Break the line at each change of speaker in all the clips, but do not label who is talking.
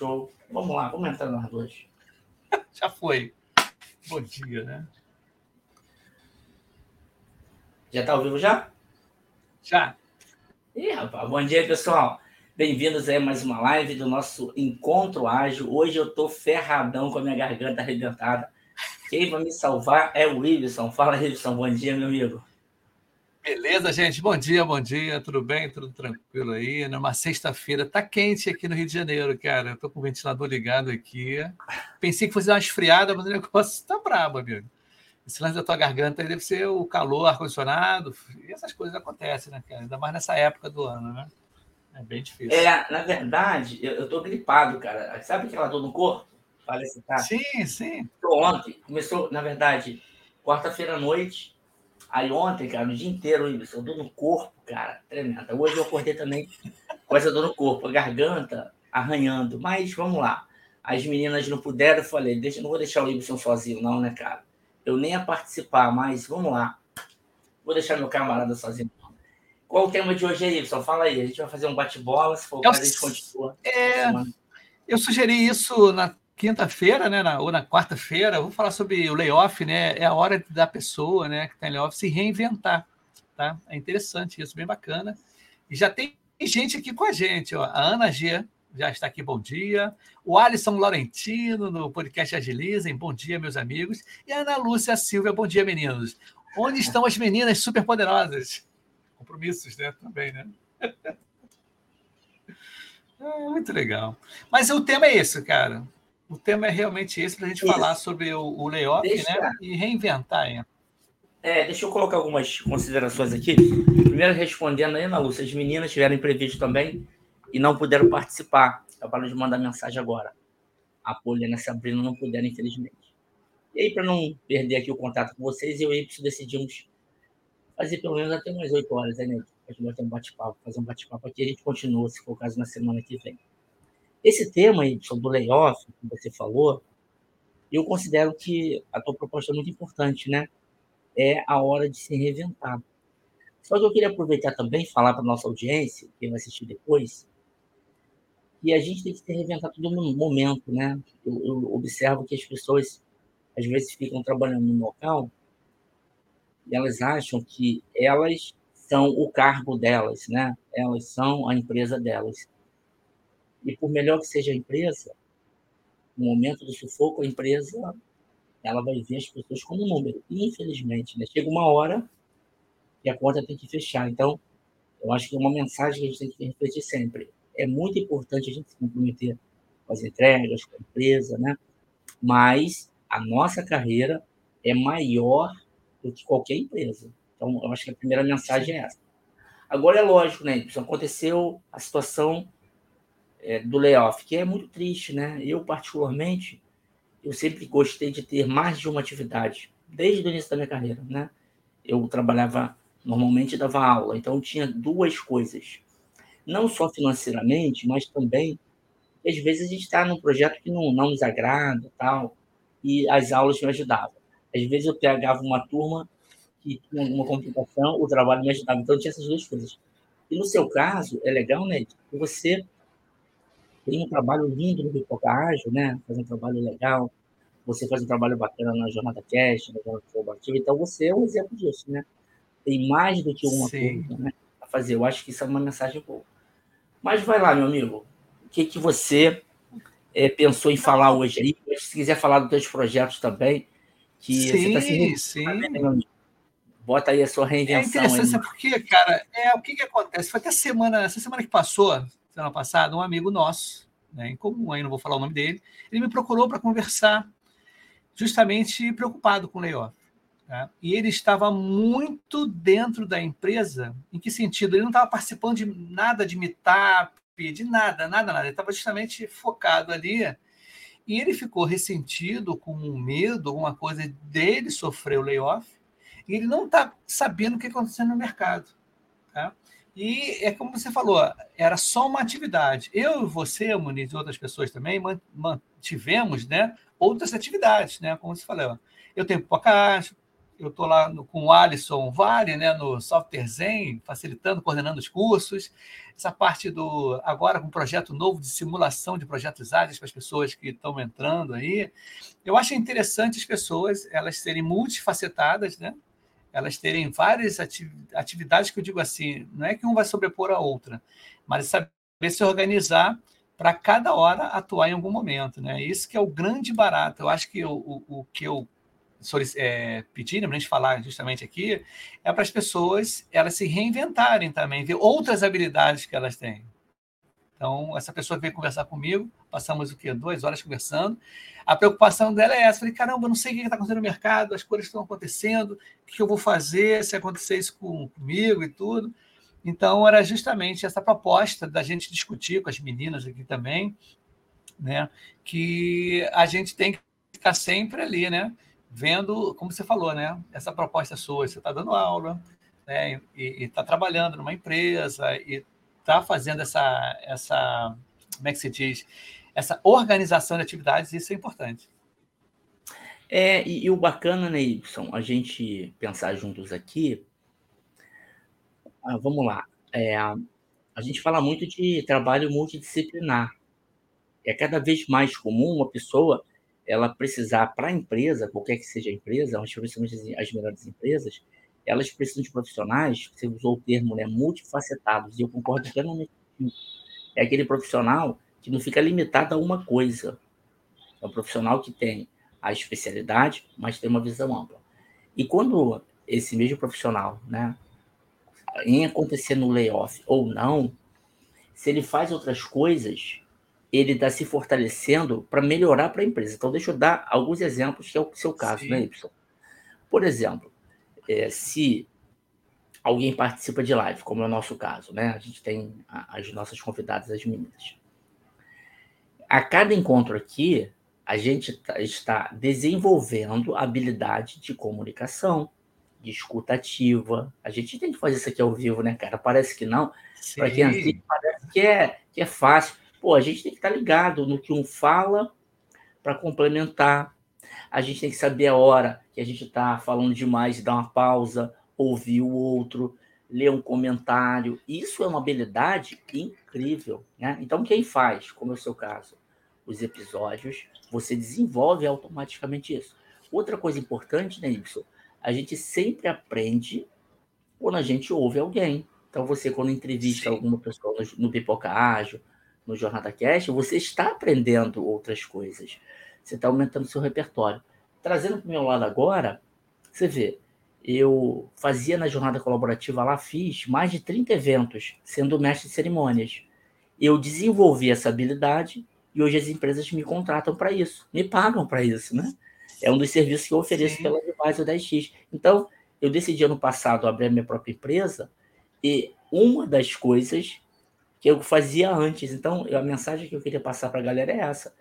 Show. Vamos lá, vamos entrar nós dois.
Já foi. Bom dia, né?
Já tá ao vivo já?
Já.
Ih, rapaz, bom dia, pessoal. Bem-vindos aí a mais uma live do nosso Encontro Ágil. Hoje eu tô ferradão com a minha garganta arrebentada. Quem vai me salvar é o Wilson. Fala, Wilson. Bom dia, meu amigo.
Beleza, gente? Bom dia, bom dia. Tudo bem? Tudo tranquilo aí? Numa sexta-feira. Tá quente aqui no Rio de Janeiro, cara. Eu tô com o ventilador ligado aqui. Pensei que fosse uma esfriada, mas o negócio tá brabo, amigo. Esse lance da tua garganta aí deve ser o calor, ar-condicionado. E essas coisas acontecem, né, cara? Ainda mais nessa época do ano, né? É bem difícil.
É, na verdade, eu, eu tô gripado, cara. Sabe aquela dor no corpo?
Parece tá. Sim, sim.
Ontem, começou, na verdade, quarta-feira à noite. Aí ontem, cara, o dia inteiro, eu dor no corpo, cara, tremenda. Hoje eu acordei também com essa dor no corpo, a garganta arranhando. Mas vamos lá. As meninas não puderam, eu falei, deixa, não vou deixar o Ibson sozinho, não, né, cara? Eu nem ia participar, mas vamos lá. Vou deixar meu camarada sozinho. Qual o tema de hoje aí, Ibson? Fala aí. A gente vai fazer um bate-bola, se for o caso, a gente continua.
É, eu sugeri isso na quinta-feira, né, na, ou na quarta-feira, vou falar sobre o layoff, né? É a hora da pessoa, né, que está em layoff, se reinventar, tá? É interessante isso, bem bacana. E já tem gente aqui com a gente, ó. A Ana G já está aqui, bom dia. O Alisson Laurentino, no podcast Agilizem, bom dia, meus amigos. E a Ana Lúcia Silva, bom dia, meninos. Onde estão as meninas superpoderosas? Compromissos, né? Também, né? É, muito legal. Mas o tema é esse, cara. O tema é realmente esse, para a gente Isso. falar sobre o, o layoff deixa... né? e reinventar.
É, deixa eu colocar algumas considerações aqui. Primeiro, respondendo aí, Ana Lúcia, as meninas tiveram imprevisto também e não puderam participar. Acabaram de mandar mensagem agora. A Poliana e a Sabrina não puderam, infelizmente. E aí, para não perder aqui o contato com vocês, eu e o Y decidimos fazer pelo menos até umas 8 horas, né, Ney? A gente vai ter um bate-papo, fazer um bate-papo aqui, a gente continua, se for o caso, na semana que vem. Esse tema aí, do layoff, que você falou, eu considero que a tua proposta é muito importante, né? É a hora de se reinventar. Só que eu queria aproveitar também e falar para nossa audiência, quem vai assistir depois, que a gente tem que se reinventar todo momento, né? Eu, eu observo que as pessoas, às vezes, ficam trabalhando no local e elas acham que elas são o cargo delas, né? Elas são a empresa delas. E por melhor que seja a empresa, no momento do sufoco, a empresa ela vai ver as pessoas como número. Infelizmente, né? chega uma hora e a conta tem que fechar. Então, eu acho que é uma mensagem que a gente tem que refletir sempre. É muito importante a gente se comprometer com as entregas, com a empresa, né? Mas a nossa carreira é maior do que qualquer empresa. Então, eu acho que a primeira mensagem é essa. Agora é lógico, né? Aconteceu a situação é, do layoff, que é muito triste, né? Eu, particularmente, eu sempre gostei de ter mais de uma atividade, desde o início da minha carreira, né? Eu trabalhava, normalmente dava aula, então tinha duas coisas. Não só financeiramente, mas também, às vezes a gente está num projeto que não, não nos agrada tal, e as aulas me ajudavam. Às vezes eu pegava uma turma que tinha alguma complicação, o trabalho me ajudava. Então tinha essas duas coisas. E no seu caso, é legal, né? Você tem um trabalho lindo no Pipoca Ágil, né? Faz um trabalho legal. Você faz um trabalho bacana na Jornada Cast, na Jornada Colaborativa. Então, você é um exemplo disso, né? Tem mais do que uma Sim. coisa né, a fazer. Eu acho que isso é uma mensagem boa. Mas vai lá, meu amigo. O que, que você é, pensou em falar hoje aí? Se quiser falar dos seus projetos também, que
sim, você está se sim. Né,
Bota aí a sua reinvenção.
É interessante, aí. porque, cara, é, o que, que acontece? Foi até semana, essa semana que passou, semana passada, um amigo nosso, né, em comum, aí não vou falar o nome dele, ele me procurou para conversar, justamente preocupado com o layoff. Tá? E ele estava muito dentro da empresa. Em que sentido? Ele não estava participando de nada de meetup, de nada, nada, nada. Ele estava justamente focado ali. E ele ficou ressentido, com medo, alguma coisa dele sofrer o layoff. E ele não está sabendo o que está acontecendo no mercado. E é como você falou, era só uma atividade. Eu, você, Muniz e outras pessoas também mantivemos né, outras atividades, né? Como você falou. Eu tenho podcast, eu estou lá no, com o Alisson Vale, né, no Software Zen, facilitando, coordenando os cursos. Essa parte do agora com um projeto novo de simulação de projetos ágeis para as pessoas que estão entrando aí. Eu acho interessante as pessoas elas serem multifacetadas, né? Elas terem várias atividades que eu digo assim, não é que um vai sobrepor a outra, mas saber se organizar para cada hora atuar em algum momento, né? Isso que é o grande barato. Eu acho que o, o, o que eu é, pedir, né, para a gente falar justamente aqui, é para as pessoas elas se reinventarem também, ver outras habilidades que elas têm. Então, essa pessoa veio conversar comigo, passamos o quê? Duas horas conversando. A preocupação dela é essa. Falei, caramba, não sei o que está acontecendo no mercado, as coisas estão acontecendo, o que eu vou fazer se acontecer isso com, comigo e tudo. Então, era justamente essa proposta da gente discutir com as meninas aqui também, né? Que a gente tem que ficar sempre ali, né? vendo, como você falou, né? Essa proposta sua, você está dando aula, né? E está trabalhando numa empresa e está fazendo essa, essa, como é que se diz, essa organização de atividades, isso é importante.
É, e, e o bacana, né, Y, a gente pensar juntos aqui. Ah, vamos lá. É, a gente fala muito de trabalho multidisciplinar. É cada vez mais comum uma pessoa ela precisar para a empresa, qualquer que seja a empresa, principalmente as melhores empresas, elas precisam de profissionais, você usou o termo, né, multifacetados, e eu concordo plenamente com É aquele profissional que não fica limitado a uma coisa. É um profissional que tem a especialidade, mas tem uma visão ampla. E quando esse mesmo profissional, né, em acontecer no layoff ou não, se ele faz outras coisas, ele está se fortalecendo para melhorar para a empresa. Então, deixa eu dar alguns exemplos, que é o seu caso, Sim. né, Y? Por exemplo, é, se alguém participa de live, como é o nosso caso, né? A gente tem as nossas convidadas, as meninas. A cada encontro aqui, a gente tá, está desenvolvendo habilidade de comunicação, de escutativa. A gente tem que fazer isso aqui ao vivo, né, cara? Parece que não. Para quem assiste, parece que é, que é fácil. Pô, a gente tem que estar ligado no que um fala para complementar. A gente tem que saber a hora que a gente está falando demais, dar uma pausa, ouvir o outro, ler um comentário. Isso é uma habilidade incrível. Né? Então, quem faz, como é o seu caso, os episódios, você desenvolve automaticamente isso. Outra coisa importante, né, Y? A gente sempre aprende quando a gente ouve alguém. Então, você, quando entrevista Sim. alguma pessoa no, no Pipoca Ágil, no Jornada Cast, você está aprendendo outras coisas. Você está aumentando seu repertório. Trazendo para o meu lado agora, você vê, eu fazia na jornada colaborativa lá, fiz mais de 30 eventos, sendo mestre de cerimônias. Eu desenvolvi essa habilidade e hoje as empresas me contratam para isso, me pagam para isso, né? É um dos serviços que eu ofereço Sim. pela Advisor 10X. Então, eu decidi ano passado abrir a minha própria empresa e uma das coisas que eu fazia antes. Então, a mensagem que eu queria passar para a galera é essa.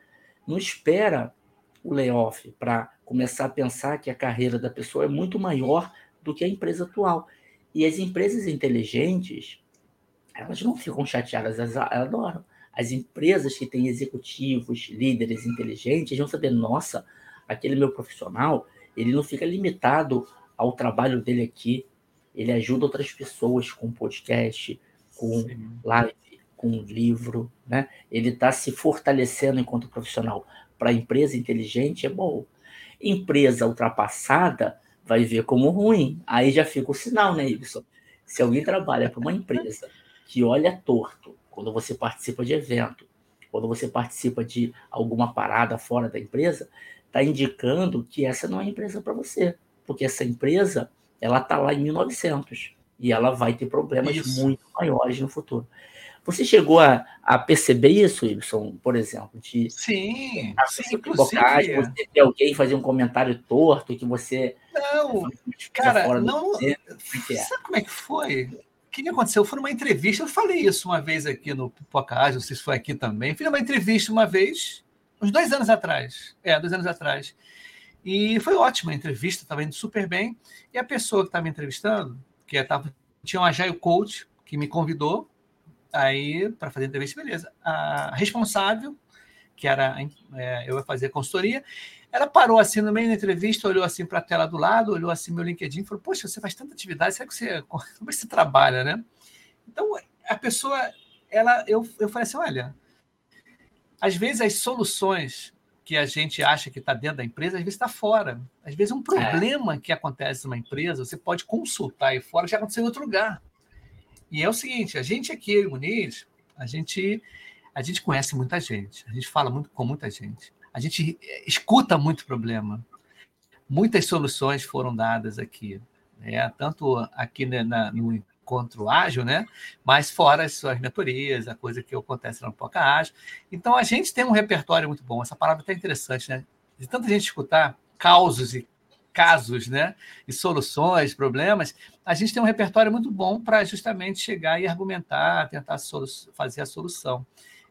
Não espera o layoff para começar a pensar que a carreira da pessoa é muito maior do que a empresa atual. E as empresas inteligentes, elas não ficam chateadas, elas adoram. As empresas que têm executivos, líderes inteligentes, vão saber, nossa, aquele meu profissional, ele não fica limitado ao trabalho dele aqui, ele ajuda outras pessoas com podcast, com Sim. live, com livro, né? Ele está se fortalecendo enquanto profissional. Para a empresa inteligente é bom. Empresa ultrapassada vai ver como ruim. Aí já fica o sinal, né, Ibson? Se alguém trabalha para uma empresa que olha torto quando você participa de evento, quando você participa de alguma parada fora da empresa, está indicando que essa não é empresa para você, porque essa empresa ela está lá em 1900 e ela vai ter problemas Isso. muito maiores no futuro. Você chegou a, a perceber isso, Wilson, por exemplo? De,
sim, sim
inclusive. Você ter alguém fazer um comentário torto que você.
Não, cara, não. É é? Sabe como é que foi? O que aconteceu? Foi numa entrevista, eu falei isso uma vez aqui no Pipocage, não sei se foi aqui também. Fiz uma entrevista uma vez, uns dois anos atrás. É, dois anos atrás. E foi ótima a entrevista, estava indo super bem. E a pessoa que estava me entrevistando, que tava, tinha um Agile Coach, que me convidou Aí, para fazer a entrevista, beleza. A responsável, que era é, eu ia fazer consultoria, Ela parou assim no meio da entrevista, olhou assim para a tela do lado, olhou assim meu LinkedIn e falou: Poxa, você faz tanta atividade, será que você, como é que você trabalha, né? Então, a pessoa, ela, eu, eu falei assim: olha, às vezes as soluções que a gente acha que está dentro da empresa, às vezes está fora. Às vezes um problema é. que acontece numa empresa, você pode consultar aí fora, já aconteceu em outro lugar. E é o seguinte, a gente aqui, eu e Muniz, a gente, a gente conhece muita gente, a gente fala muito com muita gente, a gente escuta muito problema. Muitas soluções foram dadas aqui, né? tanto aqui na, no encontro ágil, né? mas fora as suas mentorias, a coisa que acontece no Poca Ágil. Então, a gente tem um repertório muito bom. Essa palavra é interessante, né? De tanta gente escutar causos e casos, né? E soluções, problemas, a gente tem um repertório muito bom para justamente chegar e argumentar, tentar fazer a solução.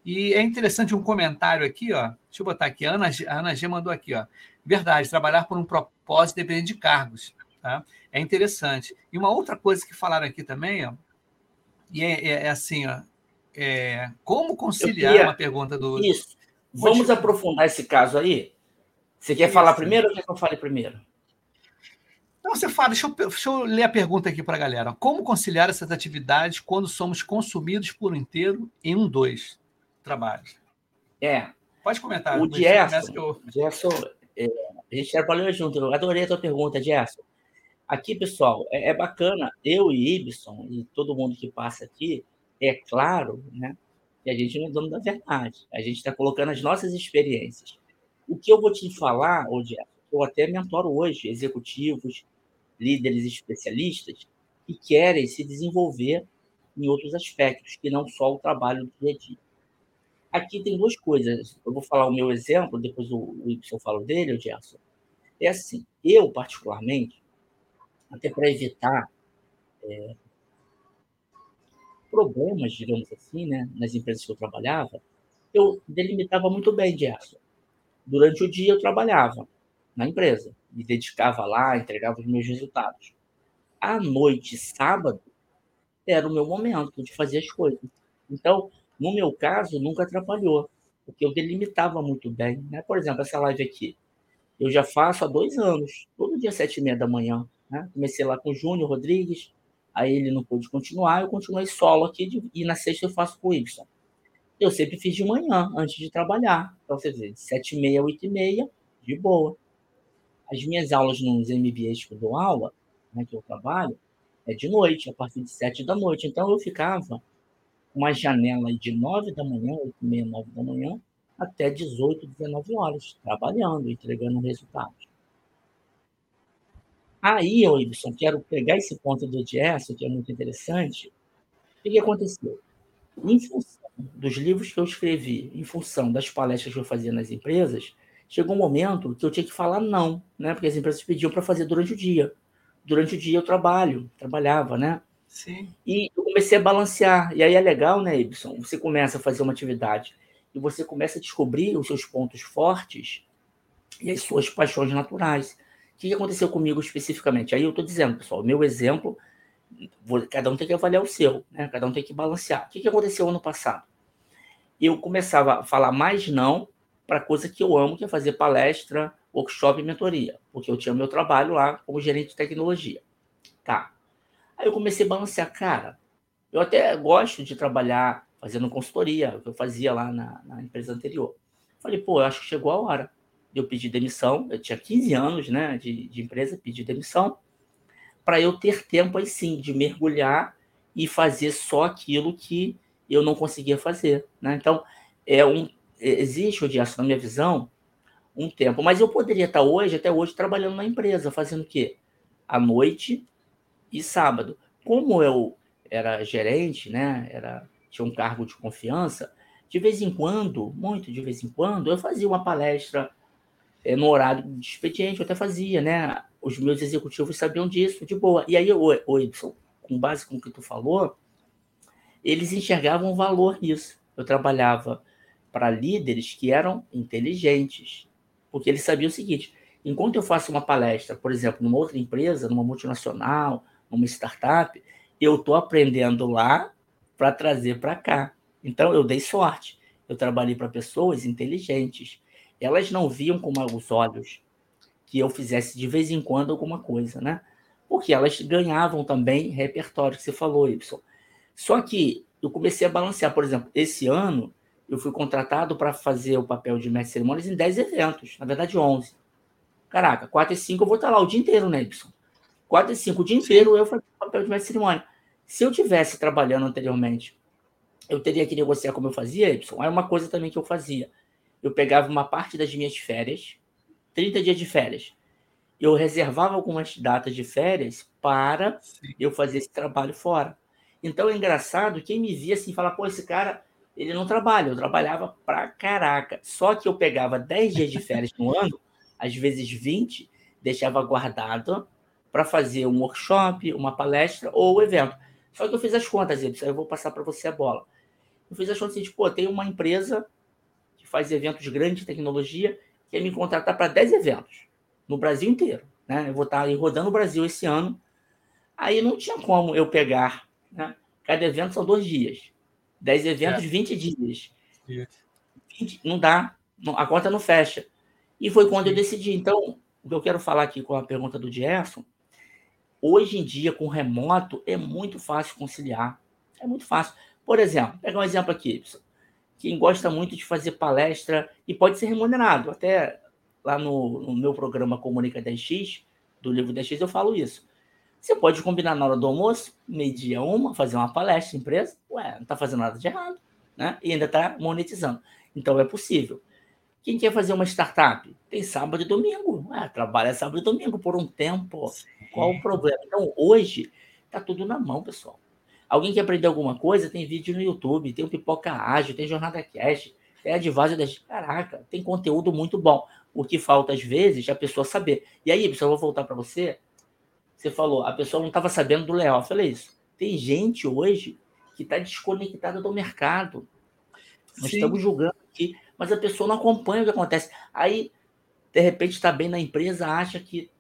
E é interessante um comentário aqui, ó. Deixa eu botar aqui. A Ana, a Ana G mandou aqui, ó. Verdade, trabalhar por um propósito depende de cargos. Tá? É interessante. E uma outra coisa que falaram aqui também, ó, e é, é, é assim, ó, é, como conciliar queria... uma pergunta do.
Isso. Vamos aprofundar esse caso aí? Você quer Isso. falar primeiro ou quer que eu fale primeiro?
Não, você fala, deixa eu, deixa eu ler a pergunta aqui para a galera. Como conciliar essas atividades quando somos consumidos por inteiro em um, dois trabalhos?
É.
Pode comentar.
O Gerson, eu... Gerson é, a gente trabalhou junto. Eu adorei a tua pergunta, Gerson. Aqui, pessoal, é, é, bacana. Eu e Ibson e todo mundo que passa aqui, é claro, né? Que a gente não é dono da verdade. A gente está colocando as nossas experiências. O que eu vou te falar, ô Gerson, eu até mentoro hoje executivos, líderes especialistas que querem se desenvolver em outros aspectos, que não só o trabalho do dia a dia. Aqui tem duas coisas. Eu vou falar o meu exemplo, depois o Y fala dele, o Gerson. É assim, eu, particularmente, até para evitar é, problemas, digamos assim, né, nas empresas que eu trabalhava, eu delimitava muito bem, Gerson. Durante o dia eu trabalhava na empresa, me dedicava lá, entregava os meus resultados. À noite, sábado, era o meu momento de fazer as coisas. Então, no meu caso, nunca atrapalhou, porque eu delimitava muito bem. Né? Por exemplo, essa live aqui, eu já faço há dois anos, todo dia sete e meia da manhã. Né? Comecei lá com o Júnior Rodrigues, aí ele não pôde continuar, eu continuei solo aqui, e na sexta eu faço com o Y. Eu sempre fiz de manhã, antes de trabalhar. Então, você vê, de sete e meia, oito e meia, de boa. As minhas aulas nos MBAs que eu dou aula, né, que eu trabalho, é de noite, a partir de sete da noite. Então eu ficava uma janela de nove da manhã, oito e meia, nove da manhã, até 18, 19 horas, trabalhando, entregando resultados. Aí, Wilson, quero pegar esse ponto do Gerson, que é muito interessante. O que aconteceu? Em função dos livros que eu escrevi, em função das palestras que eu fazia nas empresas, chegou um momento que eu tinha que falar não, né? Porque as empresas pediam para fazer durante o dia. Durante o dia eu trabalho, trabalhava, né?
Sim.
E eu comecei a balancear. E aí é legal, né, Ibson? Você começa a fazer uma atividade e você começa a descobrir os seus pontos fortes e as suas paixões naturais. O que aconteceu comigo especificamente? Aí eu estou dizendo, pessoal, meu exemplo, cada um tem que avaliar o seu, né? cada um tem que balancear. O que aconteceu ano passado? Eu começava a falar mais não para coisa que eu amo, que é fazer palestra, workshop e mentoria, porque eu tinha meu trabalho lá como gerente de tecnologia. Tá. Aí eu comecei a balancear, cara, eu até gosto de trabalhar fazendo consultoria, o que eu fazia lá na, na empresa anterior. Falei, pô, eu acho que chegou a hora de eu pedir demissão. Eu tinha 15 anos né, de, de empresa, pedi demissão, para eu ter tempo aí sim de mergulhar e fazer só aquilo que eu não conseguia fazer. Né? Então, é um existe, o Dias, na minha visão, um tempo. Mas eu poderia estar hoje, até hoje, trabalhando na empresa, fazendo o quê? À noite e sábado. Como eu era gerente, né? Era, tinha um cargo de confiança, de vez em quando, muito de vez em quando, eu fazia uma palestra é, no horário de expediente, eu até fazia, né? Os meus executivos sabiam disso, de boa. E aí, o, o com base com o que tu falou, eles enxergavam valor nisso. Eu trabalhava para líderes que eram inteligentes, porque eles sabiam o seguinte: enquanto eu faço uma palestra, por exemplo, numa outra empresa, numa multinacional, numa startup, eu estou aprendendo lá para trazer para cá. Então, eu dei sorte. Eu trabalhei para pessoas inteligentes. elas não viam com maus olhos que eu fizesse de vez em quando alguma coisa, né? Porque elas ganhavam também repertório, que você falou, Y. Só que eu comecei a balancear. Por exemplo, esse ano eu fui contratado para fazer o papel de mestre de cerimônias em 10 eventos, na verdade 11. Caraca, 4 e 5 eu vou estar lá o dia inteiro, né, Y? 4 e 5 o dia inteiro eu fazia o papel de mestre de cerimônia. Se eu tivesse trabalhando anteriormente, eu teria que negociar como eu fazia, Y. É uma coisa também que eu fazia. Eu pegava uma parte das minhas férias, 30 dias de férias. Eu reservava algumas datas de férias para Sim. eu fazer esse trabalho fora. Então é engraçado, quem me via assim, fala, pô, esse cara, ele não trabalha. Eu trabalhava pra caraca. Só que eu pegava 10 dias de férias no ano, às vezes 20, deixava guardado para fazer um workshop, uma palestra ou evento. Só que eu fiz as contas, eu vou passar para você a bola. Eu fiz as contas assim, tipo, pô, tem uma empresa que faz eventos grandes de tecnologia, que quer me contratar para 10 eventos no Brasil inteiro. Né? Eu vou estar rodando o Brasil esse ano. Aí não tinha como eu pegar né? Cada evento são dois dias. Dez eventos, é. 20 dias. 20, não dá, a conta não fecha. E foi quando Sim. eu decidi. Então, o que eu quero falar aqui com a pergunta do Gerson, hoje em dia, com remoto, é muito fácil conciliar. É muito fácil. Por exemplo, pegar um exemplo aqui. Quem gosta muito de fazer palestra e pode ser remunerado. Até lá no, no meu programa Comunica 10X, do livro 10X, eu falo isso. Você pode combinar na hora do almoço, meio-dia uma, fazer uma palestra empresa. Ué, não está fazendo nada de errado, né? E ainda está monetizando. Então é possível. Quem quer fazer uma startup? Tem sábado e domingo. Ué, trabalha sábado e domingo por um tempo. Sim. Qual o problema? Então hoje está tudo na mão, pessoal. Alguém quer aprender alguma coisa? Tem vídeo no YouTube, tem o Pipoca Ágil, tem Jornada Cash, tem Advisor das. Caraca, tem conteúdo muito bom. O que falta às vezes é a pessoa saber. E aí, pessoal, eu vou voltar para você você falou, a pessoa não estava sabendo do layoff. Falei isso. Tem gente hoje que está desconectada do mercado. Nós Sim. estamos julgando aqui, mas a pessoa não acompanha o que acontece. Aí, de repente, está bem na empresa, acha que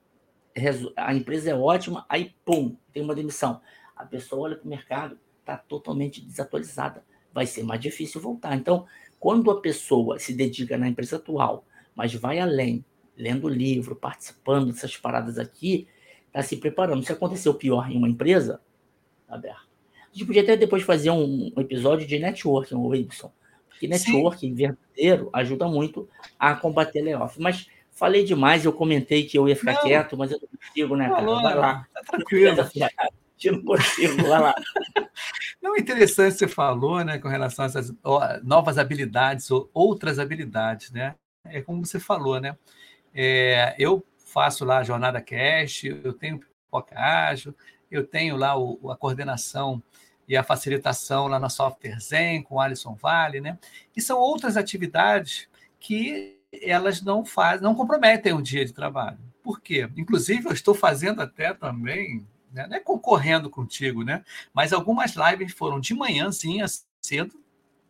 a empresa é ótima, aí, pum, tem uma demissão. A pessoa olha para o mercado, está totalmente desatualizada. Vai ser mais difícil voltar. Então, quando a pessoa se dedica na empresa atual, mas vai além, lendo livro, participando dessas paradas aqui, está se preparando. Se acontecer o pior em uma empresa, tá aberto. A gente podia até depois fazer um episódio de networking, o Y. Porque networking Sim. verdadeiro ajuda muito a combater layoff. Mas falei demais, eu comentei que eu ia ficar não, quieto, mas eu não consigo, né, cara? Vai lá. Tá tranquilo. Eu não consigo, vai lá.
Não, interessante você falou, né, com relação a essas novas habilidades ou outras habilidades, né? É como você falou, né? É, eu faço lá a Jornada Cash, eu tenho Pipoca Ágil, eu tenho lá o, a coordenação e a facilitação lá na Software Zen, com o Alisson Vale, né? E são outras atividades que elas não fazem, não comprometem o dia de trabalho. Por quê? Inclusive, eu estou fazendo até também, né? não é concorrendo contigo, né? Mas algumas lives foram de manhãzinha cedo,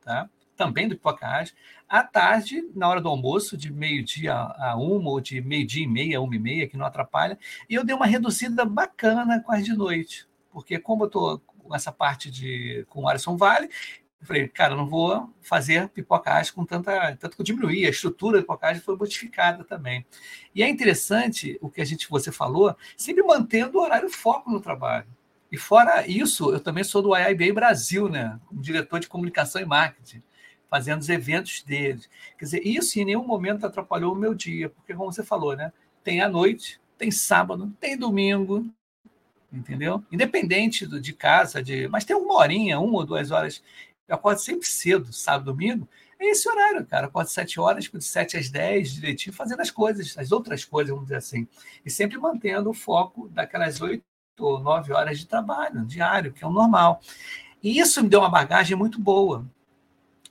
tá? Também do Pipocage, à tarde, na hora do almoço, de meio-dia a uma, ou de meio-dia e meia, uma e meia, que não atrapalha, e eu dei uma reduzida bacana quase de noite, porque como eu estou com essa parte de com o Alisson Vale, eu falei, cara, não vou fazer pipocagem com tanta. Tanto que eu diminuí, a estrutura da pipocagem foi modificada também. E é interessante o que a gente você falou, sempre mantendo o horário foco no trabalho. E fora isso, eu também sou do IIBA Brasil, né? Como diretor de comunicação e marketing fazendo os eventos deles. Quer dizer, isso em nenhum momento atrapalhou o meu dia, porque, como você falou, né? Tem a noite, tem sábado, tem domingo, entendeu? Independente do, de casa, de, mas tem uma horinha, uma ou duas horas. Eu acordo sempre cedo, sábado, domingo. É esse horário, cara. Eu sete horas, de sete às dez, direitinho, fazendo as coisas, as outras coisas, vamos dizer assim. E sempre mantendo o foco daquelas oito ou nove horas de trabalho diário, que é o normal. E isso me deu uma bagagem muito boa,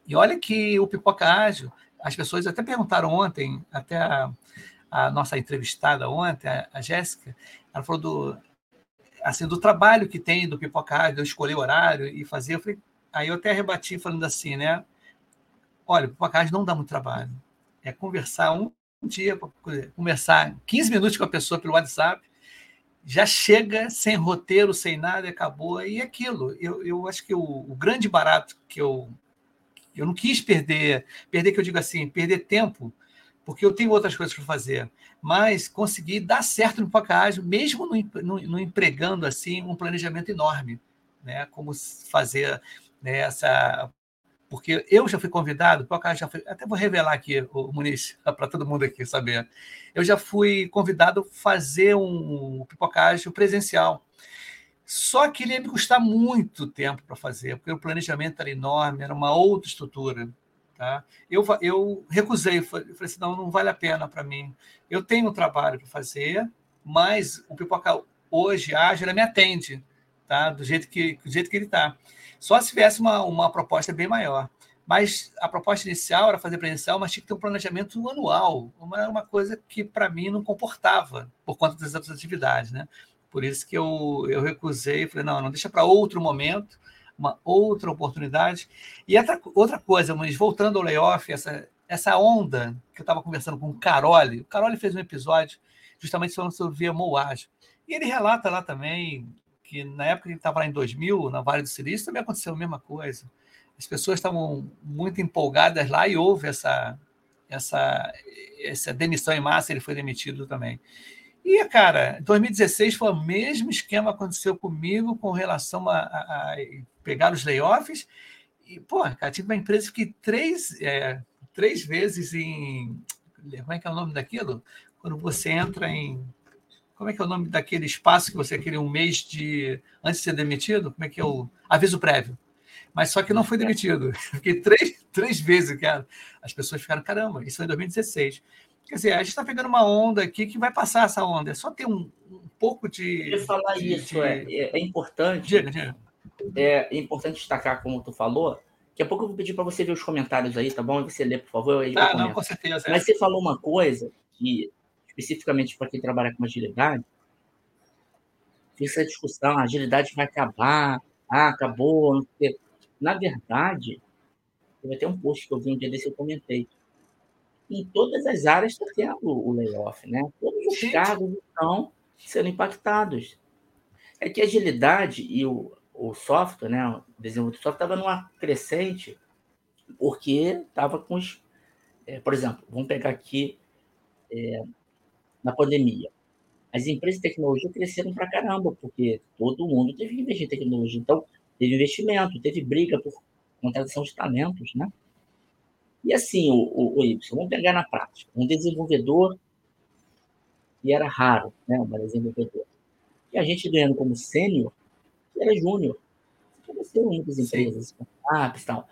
e olha que o Pipoca Ágil, as pessoas até perguntaram ontem, até a, a nossa entrevistada ontem, a, a Jéssica, ela falou do, assim, do trabalho que tem do Pipoca Ágil, eu escolher horário e fazer. Eu falei, aí eu até rebati falando assim, né? Olha, o Pipoca Ágil não dá muito trabalho. É conversar um, dia, conversar 15 minutos com a pessoa pelo WhatsApp, já chega sem roteiro, sem nada, acabou. E aquilo, eu, eu acho que o, o grande barato que eu eu não quis perder, perder que eu digo assim, perder tempo porque eu tenho outras coisas para fazer. Mas consegui dar certo no Pacágio, mesmo não, empregando assim um planejamento enorme, né? Como fazer né, essa porque eu já fui convidado, já fui, até vou revelar aqui, o Muniz, para todo mundo aqui saber. Eu já fui convidado a fazer um pipocagem presencial. Só que ele ia me custar muito tempo para fazer, porque o planejamento era enorme, era uma outra estrutura. Tá? Eu, eu recusei, falei assim, não, não vale a pena para mim. Eu tenho um trabalho para fazer, mas o Pipoca hoje, ágil, me atende, tá? do, jeito que, do jeito que ele está. Só se tivesse uma, uma proposta bem maior. Mas a proposta inicial era fazer presencial, mas tinha que ter um planejamento anual. Uma, uma coisa que, para mim, não comportava, por conta das outras atividades. Né? Por isso que eu, eu recusei, falei, não, não deixa para outro momento uma outra oportunidade. E outra, outra coisa, mas voltando ao layoff, essa, essa onda que eu estava conversando com o Carole, o Carole fez um episódio justamente falando sobre VMO ágil. E ele relata lá também que na época que ele estava lá em 2000, na Vale do Silício, também aconteceu a mesma coisa. As pessoas estavam muito empolgadas lá e houve essa, essa, essa demissão em massa, ele foi demitido também. E, cara, 2016 foi o mesmo esquema que aconteceu comigo com relação a, a, a pegar os layoffs. E, pô, cara, tive uma empresa que três, é, três vezes em. Como é que é o nome daquilo? Quando você entra em. Como é que é o nome daquele espaço que você queria um mês de. antes de ser demitido? Como é que é o. Aviso prévio. Mas só que não foi demitido. Fiquei três, três vezes, cara. As pessoas ficaram, caramba, isso foi em 2016. Quer dizer, a gente está pegando uma onda aqui que vai passar essa onda. É só ter um, um pouco de.
Eu falar
de,
isso, de... É, é, é, importante. Diga, diga. É, é importante destacar, como tu falou. Daqui a pouco eu vou pedir para você ver os comentários aí, tá bom? E você lê, por favor. Aí
ah, não, com certeza.
Mas você falou uma coisa que, especificamente para quem trabalha com agilidade, essa discussão, a agilidade vai acabar, ah, acabou, Na verdade, teve até um post que eu vi um dia desse eu comentei em todas as áreas está tendo o layoff, né? Todos os Sim. cargos estão sendo impactados. É que a agilidade e o, o software, né, o desenvolvimento do software estava numa crescente porque estava com os... É, por exemplo, vamos pegar aqui é, na pandemia. As empresas de tecnologia cresceram para caramba, porque todo mundo teve que investir em tecnologia. Então, teve investimento, teve briga por contratação de talentos, né? E assim, o, o, o Y, vamos pegar na prática. Um desenvolvedor que era raro, né? Um desenvolvedor. E a gente ganhando como sênior, que era júnior. Em muitas empresas, apps e tal.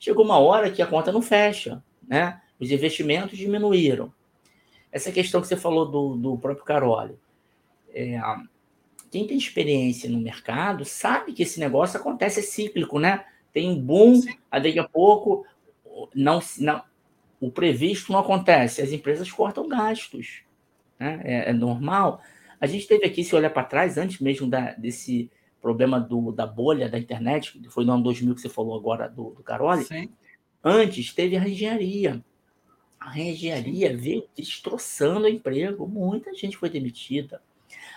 Chegou uma hora que a conta não fecha, né? Os investimentos diminuíram. Essa questão que você falou do, do próprio Carole. É, quem tem experiência no mercado sabe que esse negócio acontece, é cíclico, né? Tem um boom, Sim. aí daqui a pouco não, não, o previsto não acontece, as empresas cortam gastos. Né? É, é, normal. A gente teve aqui, se olhar para trás, antes mesmo da, desse problema do, da bolha da internet, que foi no ano 2000 que você falou agora do, do Carole, Sim. antes teve a engenharia. A engenharia veio destroçando o emprego, muita gente foi demitida.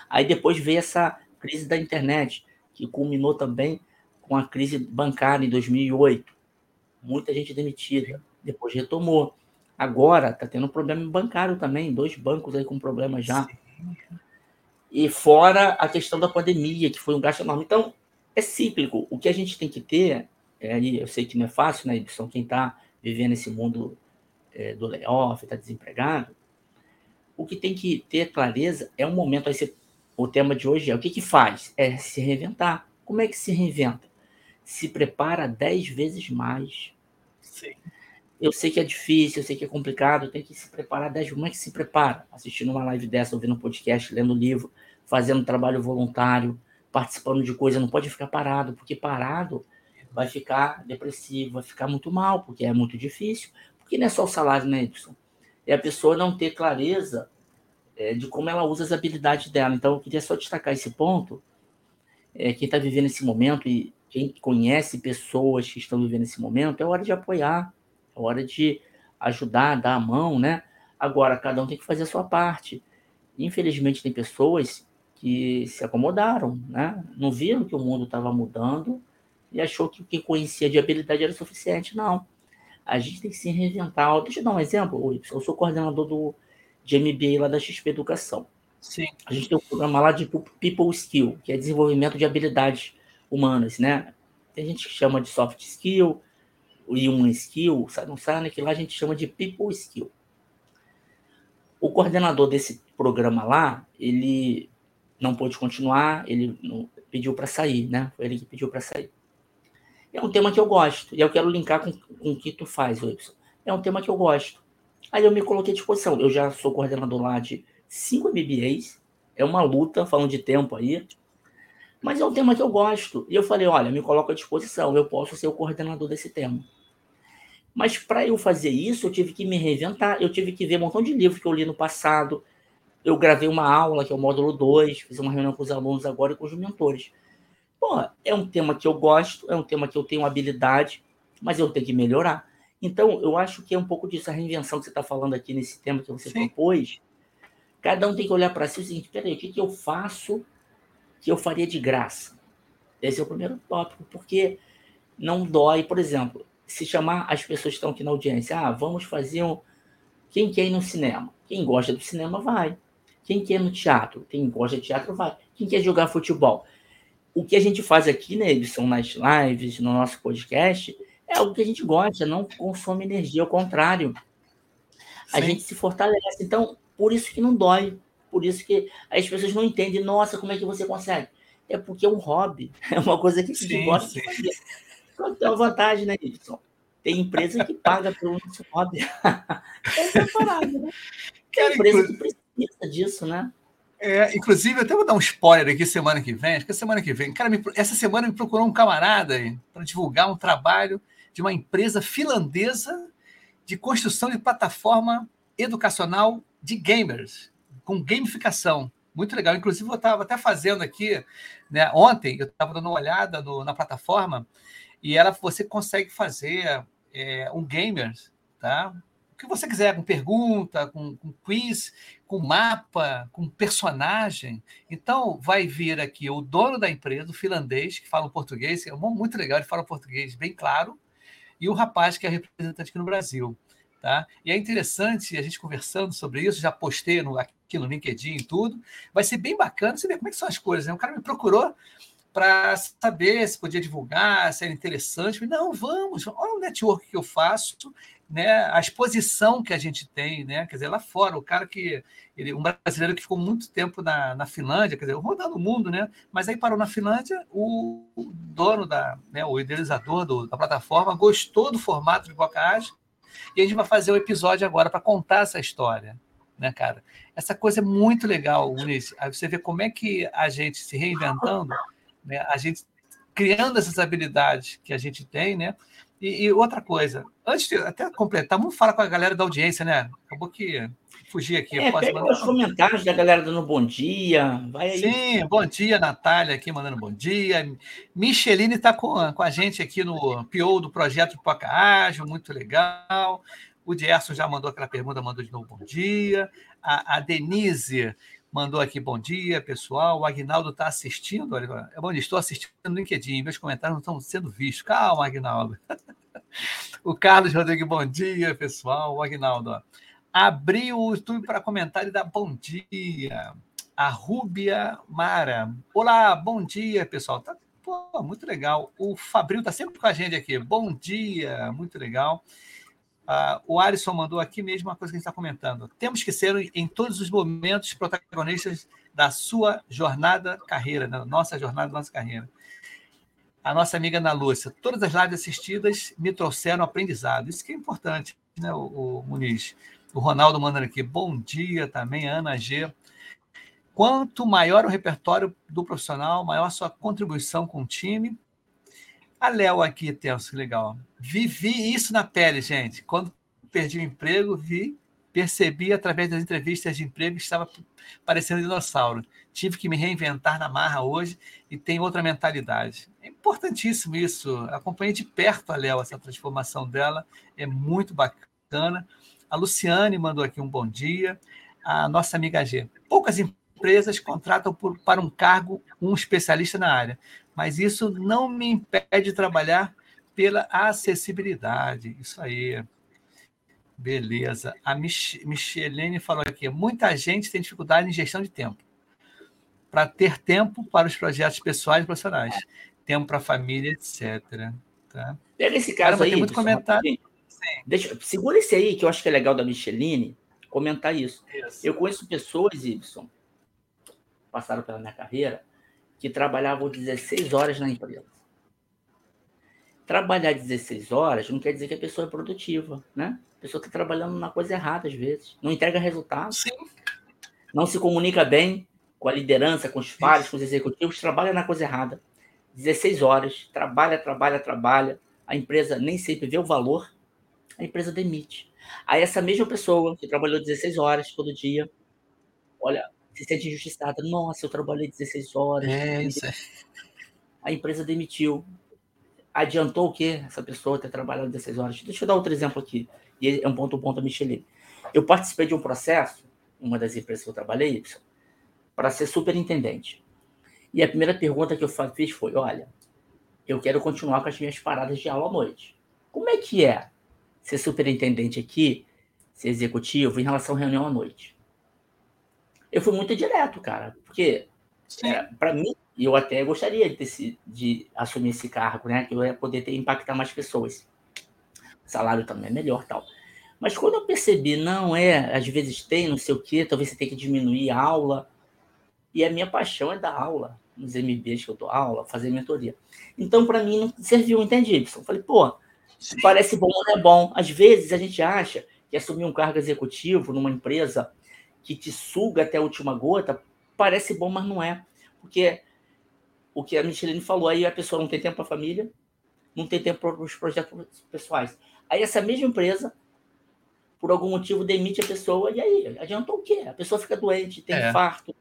Aí depois veio essa crise da internet, que culminou também com a crise bancária em 2008 muita gente demitida, depois retomou. Agora está tendo problema bancário também, dois bancos aí com problema já. Sim. E fora a questão da pandemia, que foi um gasto enorme. Então, é cíclico. O que a gente tem que ter, é, eu sei que não é fácil, né, Edson? Quem está vivendo esse mundo é, do layoff, está desempregado, o que tem que ter clareza é um momento. Aí você, o tema de hoje é o que, que faz? É se reinventar. Como é que se reinventa? Se prepara dez vezes mais Sim. Eu sei que é difícil, eu sei que é complicado, tem que se preparar 10 Como é que se prepara? Assistindo uma live dessa, ouvindo um podcast, lendo livro, fazendo trabalho voluntário, participando de coisa, não pode ficar parado, porque parado vai ficar depressivo, vai ficar muito mal, porque é muito difícil. Porque não é só o salário, né, Edson? É a pessoa não ter clareza é, de como ela usa as habilidades dela. Então, eu queria só destacar esse ponto. É, quem está vivendo esse momento e quem conhece pessoas que estão vivendo esse momento, é hora de apoiar, é hora de ajudar, dar a mão, né? Agora, cada um tem que fazer a sua parte. Infelizmente, tem pessoas que se acomodaram, né? Não viram que o mundo estava mudando e achou que o que conhecia de habilidade era suficiente. Não. a gente tem que se reinventar. Deixa eu dar um exemplo, eu sou coordenador do, de MBA lá da XP Educação.
Sim.
A gente tem um programa lá de People Skill, que é desenvolvimento de habilidades humanas, né? Tem gente que chama de soft skill, e um skill, não sabe que lá a gente chama de people skill. O coordenador desse programa lá, ele não pôde continuar, ele pediu para sair, né? Foi ele que pediu para sair. É um tema que eu gosto, e eu quero linkar com, com o que tu faz, Wilson. É um tema que eu gosto. Aí eu me coloquei à disposição. Eu já sou coordenador lá de cinco MBAs, é uma luta, falando de tempo aí, mas é um tema que eu gosto. E eu falei, olha, me coloco à disposição, eu posso ser o coordenador desse tema. Mas para eu fazer isso, eu tive que me reinventar, eu tive que ver um montão de livros que eu li no passado. Eu gravei uma aula, que é o módulo 2, fiz uma reunião com os alunos agora e com os mentores. Pô, é um tema que eu gosto, é um tema que eu tenho habilidade, mas eu tenho que melhorar. Então, eu acho que é um pouco disso, a reinvenção que você está falando aqui nesse tema que você Sim. propôs. Cada um tem que olhar para si e seguinte: peraí, o que, que eu faço que eu faria de graça? Esse é o primeiro tópico, porque não dói, por exemplo, se chamar as pessoas que estão aqui na audiência, ah, vamos fazer um. Quem quer ir no cinema? Quem gosta do cinema vai. Quem quer ir no teatro? Quem gosta de teatro vai. Quem quer jogar futebol? O que a gente faz aqui, né, Edson, nas lives, no nosso podcast, é algo que a gente gosta, não consome energia, ao contrário. A Sim. gente se fortalece. Então, por isso que não dói. Por isso que as pessoas não entendem, nossa, como é que você consegue? É porque é um hobby, é uma coisa que gente sim, gosta sim. de fazer. Então tem uma vantagem, né, Edson? Tem empresa que paga pelo nosso hobby. Essa é parada, né? Tem empresa que precisa disso, né?
É, inclusive, eu até vou dar um spoiler aqui semana que vem. Acho que é semana que vem. Cara, me, essa semana me procurou um camarada para divulgar um trabalho de uma empresa finlandesa de construção de plataforma educacional de gamers, com gamificação. Muito legal. Inclusive, eu estava até fazendo aqui, né, ontem, eu estava dando uma olhada no, na plataforma, e ela você consegue fazer é, um gamer, tá? O que você quiser, com pergunta, com, com quiz, com mapa, com personagem. Então, vai vir aqui o dono da empresa, o finlandês, que fala português, é muito legal, ele fala português bem claro, e o rapaz que é representante aqui no Brasil. Tá? E é interessante a gente conversando sobre isso, já postei no, aqui no LinkedIn e tudo. Vai ser bem bacana você ver como é são as coisas. Né? O cara me procurou para saber se podia divulgar, se era interessante. Falei, não, vamos, olha o network que eu faço, né? a exposição que a gente tem, né? quer dizer, lá fora, o cara que. Ele, um brasileiro que ficou muito tempo na, na Finlândia, quer dizer, rodando o mundo, né? Mas aí parou na Finlândia, o, o dono da, né, o idealizador do, da plataforma gostou do formato de Bocage e a gente vai fazer um episódio agora para contar essa história, né, cara? Essa coisa é muito legal, Unis. Aí você vê como é que a gente se reinventando né? A gente criando essas habilidades que a gente tem, né? E, e, outra coisa, antes de até completar, vamos falar com a galera da audiência, né? Acabou que fugi aqui.
É, pega mandar... os comentários da galera dando bom dia. Vai aí.
Sim, bom dia, Natália aqui mandando bom dia. Micheline está com, com a gente aqui no PO do projeto Poca Ágil, muito legal. O Gerson já mandou aquela pergunta, mandou de novo bom dia. A, a Denise mandou aqui bom dia, pessoal. O Agnaldo está assistindo. Olha, é bom, estou assistindo no LinkedIn. Meus comentários não estão sendo vistos. Calma, Agnaldo. o Carlos Rodrigues, bom dia, pessoal. O Agnaldo, abriu o YouTube para comentário da bom dia. A Rúbia Mara. Olá, bom dia, pessoal. Tá, pô, muito legal. O Fabrício está sempre com a gente aqui. Bom dia, muito legal. Uh, o Alisson mandou aqui mesmo uma coisa que a gente está comentando. Temos que ser, em todos os momentos, protagonistas da sua jornada carreira, da nossa jornada, da nossa carreira. A nossa amiga Ana Lúcia, todas as lives assistidas me trouxeram aprendizado. Isso que é importante, né, o, o Muniz? O Ronaldo mandando aqui, bom dia também, Ana G. Quanto maior o repertório do profissional, maior a sua contribuição com o time, a Léo aqui, Tenso, legal. Vivi isso na pele, gente. Quando perdi o emprego, vi, percebi através das entrevistas de emprego que estava parecendo dinossauro. Tive que me reinventar na marra hoje e tenho outra mentalidade. É importantíssimo isso. Acompanhei de perto a Léo, essa transformação dela. É muito bacana. A Luciane mandou aqui um bom dia. A nossa amiga G. Poucas empresas contratam por, para um cargo um especialista na área mas isso não me impede de trabalhar pela acessibilidade. Isso aí. Beleza. A Mich Michelene falou aqui: muita gente tem dificuldade em gestão de tempo. Para ter tempo para os projetos pessoais e profissionais. Tempo para a família, etc. Tá?
Pega esse caso aí.
muito comentário.
Deixa, segura esse aí, que eu acho que é legal da Micheline, comentar isso. isso. Eu conheço pessoas, Ibson, passaram pela minha carreira, que trabalhavam 16 horas na empresa. Trabalhar 16 horas não quer dizer que a pessoa é produtiva, né? A pessoa está trabalhando na coisa errada às vezes. Não entrega resultado. Sim. Não se comunica bem com a liderança, com os pares, com os executivos, trabalha na coisa errada. 16 horas, trabalha, trabalha, trabalha. A empresa nem sempre vê o valor, a empresa demite. Aí essa mesma pessoa que trabalhou 16 horas todo dia, olha, se sente injustiçada. Nossa, eu trabalhei 16 horas.
É, isso é.
A empresa demitiu. Adiantou o quê? Essa pessoa ter trabalhado 16 horas. Deixa eu dar outro exemplo aqui. E é um ponto, ponto a Michelin. Eu participei de um processo, uma das empresas que eu trabalhei, para ser superintendente. E a primeira pergunta que eu fiz foi: olha, eu quero continuar com as minhas paradas de aula à noite. Como é que é ser superintendente aqui, ser executivo, em relação à reunião à noite? Eu fui muito direto, cara, porque é, para mim, eu até gostaria de, ter, de assumir esse cargo, né? Que eu ia poder ter, impactar mais pessoas. O salário também é melhor tal. Mas quando eu percebi, não é, às vezes tem, não sei o quê, talvez você tenha que diminuir a aula. E a minha paixão é dar aula, nos MBs que eu dou aula, fazer mentoria. Então, para mim, não serviu, entende, Y? Falei, pô, parece bom, não é bom. Às vezes a gente acha que assumir um cargo executivo numa empresa que te suga até a última gota, parece bom, mas não é. Porque o que a Micheline falou aí, a pessoa não tem tempo para a família, não tem tempo para os projetos pessoais. Aí essa mesma empresa, por algum motivo, demite a pessoa, e aí, adiantou o quê? A pessoa fica doente, tem é. infarto,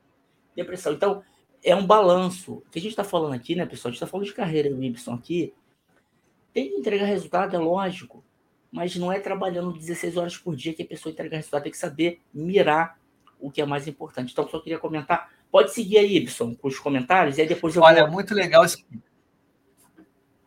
depressão. Então, é um balanço. O que a gente está falando aqui, né, pessoal? A gente está falando de carreira do Ibson aqui. Tem que entregar resultado, é lógico. Mas não é trabalhando 16 horas por dia que a pessoa entrega resultado. Tem que saber mirar o que é mais importante. Então, só queria comentar. Pode seguir aí, Ibson, com os comentários, e aí depois eu
Olha, vou... muito legal.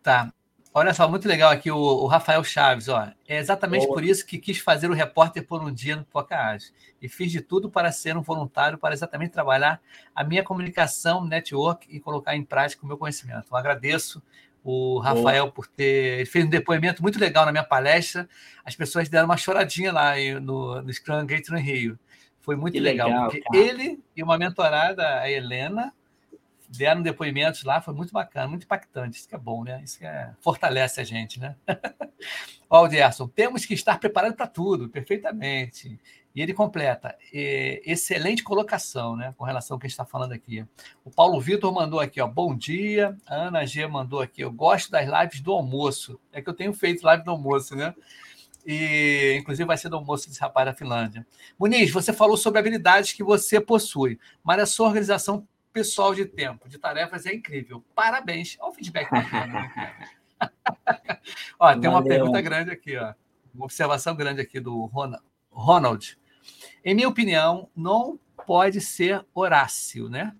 Tá. Olha só, muito legal aqui o, o Rafael Chaves, ó. É exatamente Boa. por isso que quis fazer o repórter por um dia no Pocaage. E fiz de tudo para ser um voluntário, para exatamente trabalhar a minha comunicação, network e colocar em prática o meu conhecimento. Eu agradeço o Rafael Boa. por ter. Ele fez um depoimento muito legal na minha palestra. As pessoas deram uma choradinha lá no, no Scrum Gate no Rio. Foi muito que legal, legal porque ele e uma mentorada, a Helena, deram depoimentos lá, foi muito bacana, muito impactante. Isso que é bom, né? Isso que é, fortalece a gente, né? Ó, Alderson, temos que estar preparados para tudo, perfeitamente. E ele completa, excelente colocação, né, com relação ao que a gente está falando aqui. O Paulo Vitor mandou aqui, ó, bom dia. A Ana G mandou aqui, eu gosto das lives do almoço. É que eu tenho feito live do almoço, né? E inclusive vai ser do almoço desse rapaz da Finlândia. Muniz, você falou sobre habilidades que você possui, mas a sua organização pessoal de tempo, de tarefas é incrível. Parabéns. Olha o feedback bacana. ó, tem uma pergunta grande aqui, ó. Uma observação grande aqui do Ronald. Em minha opinião, não pode ser Horácio, né?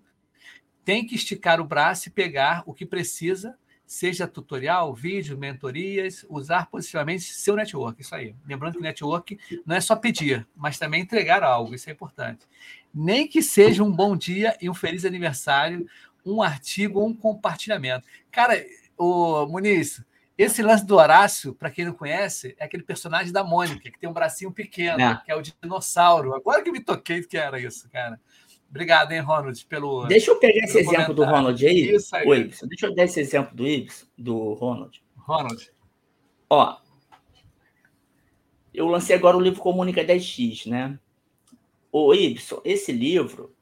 Tem que esticar o braço e pegar o que precisa seja tutorial, vídeo, mentorias, usar positivamente seu network. Isso aí. Lembrando que network não é só pedir, mas também entregar algo. Isso é importante. Nem que seja um bom dia e um feliz aniversário, um artigo ou um compartilhamento. Cara, o Muniz, esse lance do Horácio, para quem não conhece, é aquele personagem da Mônica, que tem um bracinho pequeno, é. que é o dinossauro. Agora que me toquei que era isso, cara. Obrigado, hein, Ronald, pelo.
Deixa eu pegar esse exemplo do Ronald aí. Isso aí. Deixa eu dar esse exemplo do Ibs, do Ronald.
Ronald.
Ó, eu lancei agora o livro Comunica 10X, né? Ô, Ibson, esse livro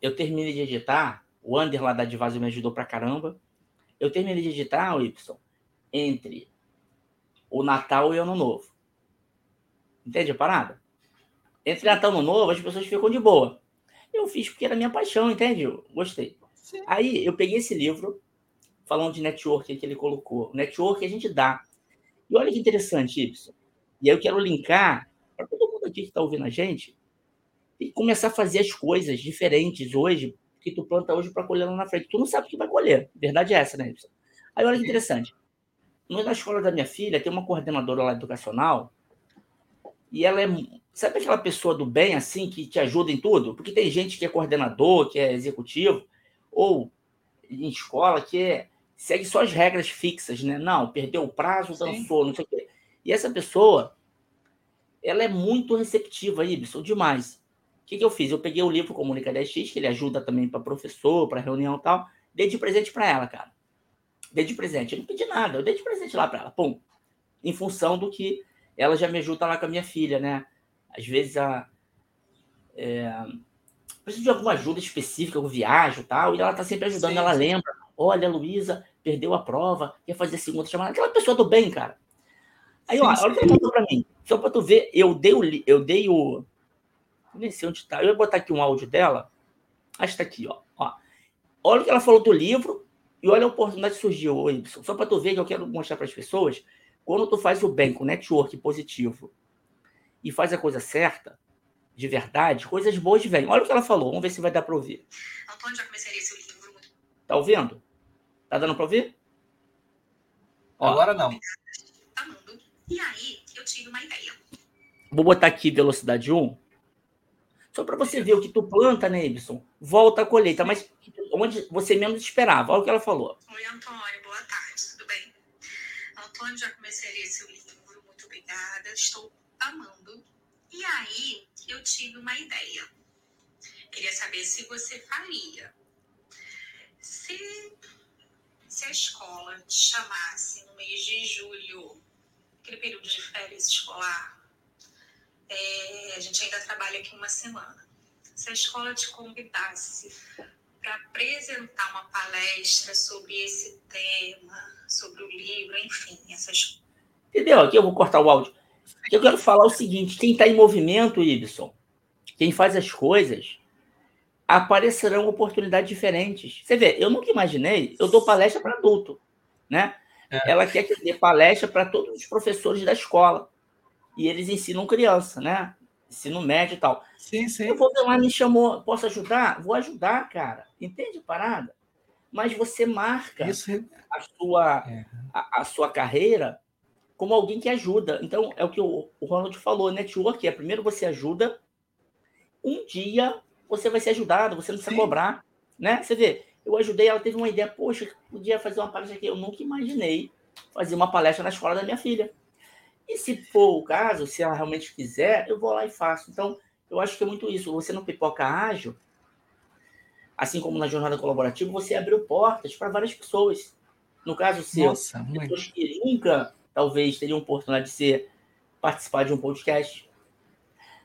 eu terminei de editar. O Ander lá da Divasa me ajudou pra caramba. Eu terminei de editar, o Ibson, entre o Natal e o Ano Novo. Entende a parada? Entre Natal e Ano Novo, as pessoas ficam de boa. Eu fiz porque era minha paixão, entende? Eu gostei. Sim. Aí eu peguei esse livro, falando de network que ele colocou. Network a gente dá. E olha que interessante, Y. E aí eu quero linkar para todo mundo aqui que está ouvindo a gente e começar a fazer as coisas diferentes hoje que tu planta hoje para colher lá na frente. Tu não sabe o que vai colher. Verdade é essa, né, Y? Aí olha que interessante. na escola da minha filha tem uma coordenadora lá educacional e ela é. Sabe aquela pessoa do bem, assim, que te ajuda em tudo? Porque tem gente que é coordenador, que é executivo, ou em escola, que é, segue só as regras fixas, né? Não, perdeu o prazo, dançou, não sei o quê. E essa pessoa, ela é muito receptiva, Ibson, demais. O que, que eu fiz? Eu peguei o livro Comunica 10X, que ele ajuda também para professor, para reunião e tal, dei de presente para ela, cara. Dei de presente. Eu não pedi nada, eu dei de presente lá para ela. Pum. Em função do que ela já me ajuda lá com a minha filha, né? Às vezes a. É, preciso de alguma ajuda específica, eu viajo e tal, e ela tá sempre ajudando, sim, ela lembra. Olha, a Luísa perdeu a prova, quer fazer a segunda chamada. Aquela pessoa do bem, cara. Aí, ó, olha o que ela mandou pra mim. Só pra tu ver, eu dei o. Eu dei o. Nem sei onde tá. Eu ia botar aqui um áudio dela. Acho que tá aqui, ó. ó. Olha o que ela falou do livro e olha a oportunidade que surgiu, Y. Só para tu ver que eu quero mostrar para as pessoas quando tu faz o bem com network positivo e faz a coisa certa, de verdade, coisas boas vêm. Olha o que ela falou, vamos ver se vai dar para ouvir. Antônio, já comecei esse livro. Tá ouvindo? Tá dando para ouvir?
Ó. Agora não.
E aí, eu tive uma ideia.
Vou botar aqui velocidade 1. Só para você ver o que tu planta, né, Ibson? Volta a colheita, mas onde você menos esperava. Olha o que ela falou.
Oi, Antônio, boa tarde, tudo bem? Antônio, já comecei a ler seu livro, muito obrigada, estou amando. E aí, eu tive uma ideia. Queria saber se você faria. Se, se a escola te chamasse no mês de julho, aquele período de férias escolar, é, a gente ainda trabalha aqui uma semana. Se a escola te convidasse para apresentar uma palestra sobre esse tema, sobre o livro, enfim, essas
Entendeu? Aqui eu vou cortar o áudio. Eu quero falar o seguinte: quem está em movimento, Ibson, quem faz as coisas, aparecerão oportunidades diferentes. Você vê, eu nunca imaginei, eu dou palestra para adulto, né? É. Ela quer que dê palestra para todos os professores da escola. E eles ensinam criança, né? ensino médio e tal.
Sim, sim.
Eu vou ver lá, me chamou, posso ajudar? Vou ajudar, cara. Entende a parada? Mas você marca Isso. É a, sua, é. a, a, sua carreira como alguém que ajuda. Então, é o que o, o Ronald falou, network é primeiro você ajuda, um dia você vai ser ajudado, você não precisa sim. cobrar, né? Você vê, eu ajudei, ela teve uma ideia, poxa, podia fazer uma palestra aqui. Eu nunca imaginei fazer uma palestra na escola da minha filha. E se for o caso, se ela realmente quiser, eu vou lá e faço. Então, eu acho que é muito isso. Você não pipoca ágil, assim como na jornada colaborativa, você abriu portas para várias pessoas. No caso seu, Nossa, pessoas que nunca, talvez, teriam oportunidade de ser participar de um podcast.